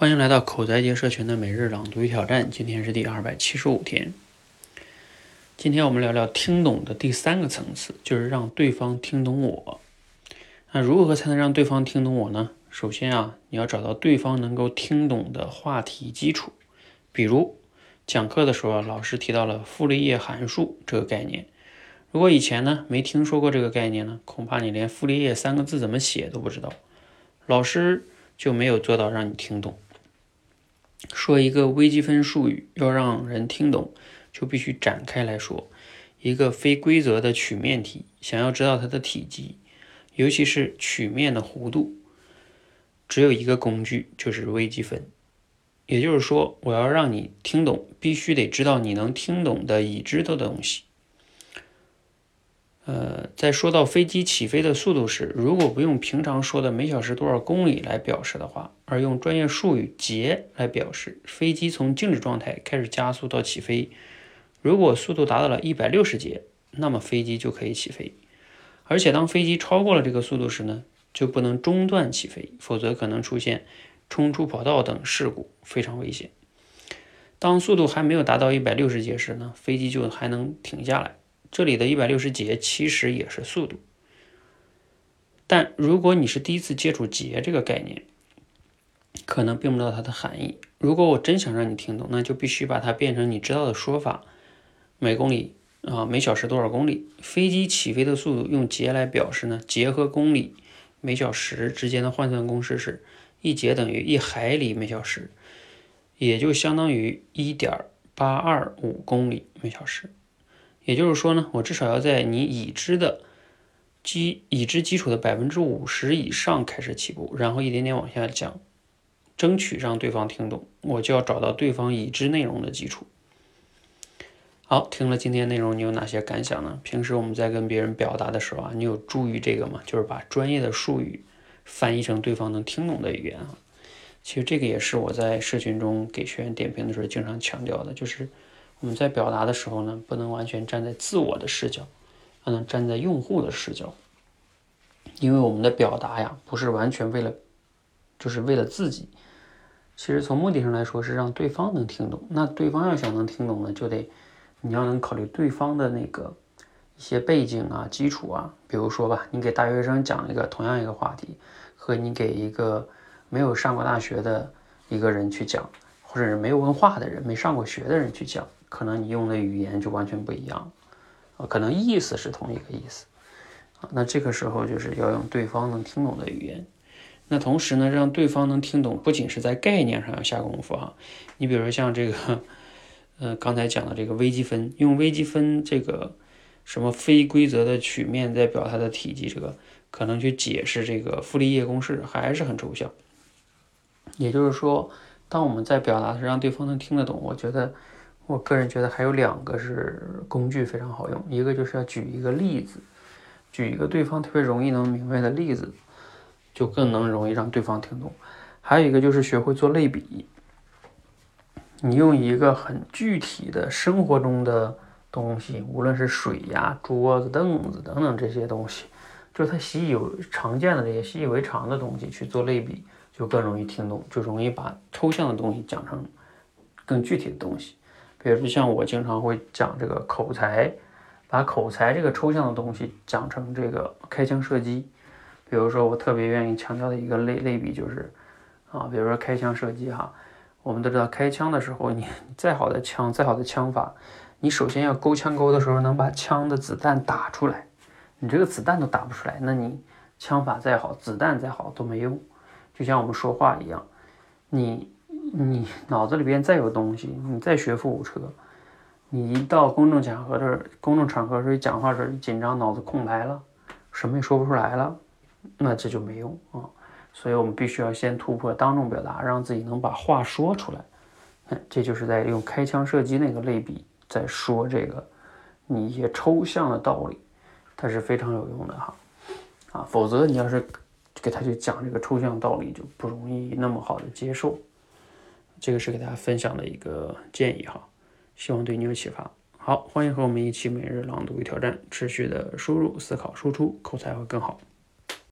欢迎来到口才界社群的每日朗读与挑战，今天是第二百七十五天。今天我们聊聊听懂的第三个层次，就是让对方听懂我。那如何才能让对方听懂我呢？首先啊，你要找到对方能够听懂的话题基础。比如讲课的时候，老师提到了傅立叶函数这个概念。如果以前呢没听说过这个概念呢，恐怕你连傅立叶三个字怎么写都不知道，老师就没有做到让你听懂。说一个微积分术语要让人听懂，就必须展开来说。一个非规则的曲面体，想要知道它的体积，尤其是曲面的弧度，只有一个工具，就是微积分。也就是说，我要让你听懂，必须得知道你能听懂的已知的东西。呃，在说到飞机起飞的速度时，如果不用平常说的每小时多少公里来表示的话，而用专业术语节来表示，飞机从静止状态开始加速到起飞，如果速度达到了一百六十节，那么飞机就可以起飞。而且当飞机超过了这个速度时呢，就不能中断起飞，否则可能出现冲出跑道等事故，非常危险。当速度还没有达到一百六十节时呢，飞机就还能停下来。这里的一百六十节其实也是速度，但如果你是第一次接触节这个概念，可能并不知道它的含义。如果我真想让你听懂，那就必须把它变成你知道的说法。每公里啊，每小时多少公里？飞机起飞的速度用节来表示呢？节和公里每小时之间的换算公式是一节等于一海里每小时，也就相当于一点八二五公里每小时。也就是说呢，我至少要在你已知的基已知基础的百分之五十以上开始起步，然后一点点往下降，争取让对方听懂。我就要找到对方已知内容的基础。好，听了今天内容，你有哪些感想呢？平时我们在跟别人表达的时候啊，你有注意这个吗？就是把专业的术语翻译成对方能听懂的语言啊。其实这个也是我在社群中给学员点评的时候经常强调的，就是。我们在表达的时候呢，不能完全站在自我的视角，还能站在用户的视角。因为我们的表达呀，不是完全为了，就是为了自己。其实从目的上来说，是让对方能听懂。那对方要想能听懂呢，就得你要能考虑对方的那个一些背景啊、基础啊。比如说吧，你给大学生讲一个同样一个话题，和你给一个没有上过大学的一个人去讲，或者是没有文化的人、没上过学的人去讲。可能你用的语言就完全不一样，啊，可能意思是同一个意思，那这个时候就是要用对方能听懂的语言。那同时呢，让对方能听懂，不仅是在概念上要下功夫哈。你比如说像这个，呃，刚才讲的这个微积分，用微积分这个什么非规则的曲面在表它的体积，这个可能去解释这个傅立叶公式还是很抽象。也就是说，当我们在表达时让对方能听得懂，我觉得。我个人觉得还有两个是工具非常好用，一个就是要举一个例子，举一个对方特别容易能明白的例子，就更能容易让对方听懂。还有一个就是学会做类比，你用一个很具体的生活中的东西，无论是水呀、桌子、凳子等等这些东西，就是他习以为常见的这些习以为常的东西去做类比，就更容易听懂，就容易把抽象的东西讲成更具体的东西。比如像我经常会讲这个口才，把口才这个抽象的东西讲成这个开枪射击。比如说我特别愿意强调的一个类类比就是，啊，比如说开枪射击哈，我们都知道开枪的时候，你再好的枪，再好的枪法，你首先要勾枪钩的时候能把枪的子弹打出来，你这个子弹都打不出来，那你枪法再好，子弹再好都没用。就像我们说话一样，你。你脑子里边再有东西，你再学富五车，你一到公众场合的公众场合时候讲话时候紧张，脑子空白了，什么也说不出来了，那这就没用啊。所以我们必须要先突破当众表达，让自己能把话说出来。这就是在用开枪射击那个类比，在说这个你一些抽象的道理，它是非常有用的哈。啊，否则你要是给他去讲这个抽象道理，就不容易那么好的接受。这个是给大家分享的一个建议哈，希望对你有启发。好，欢迎和我们一起每日朗读与挑战，持续的输入、思考、输出，口才会更好。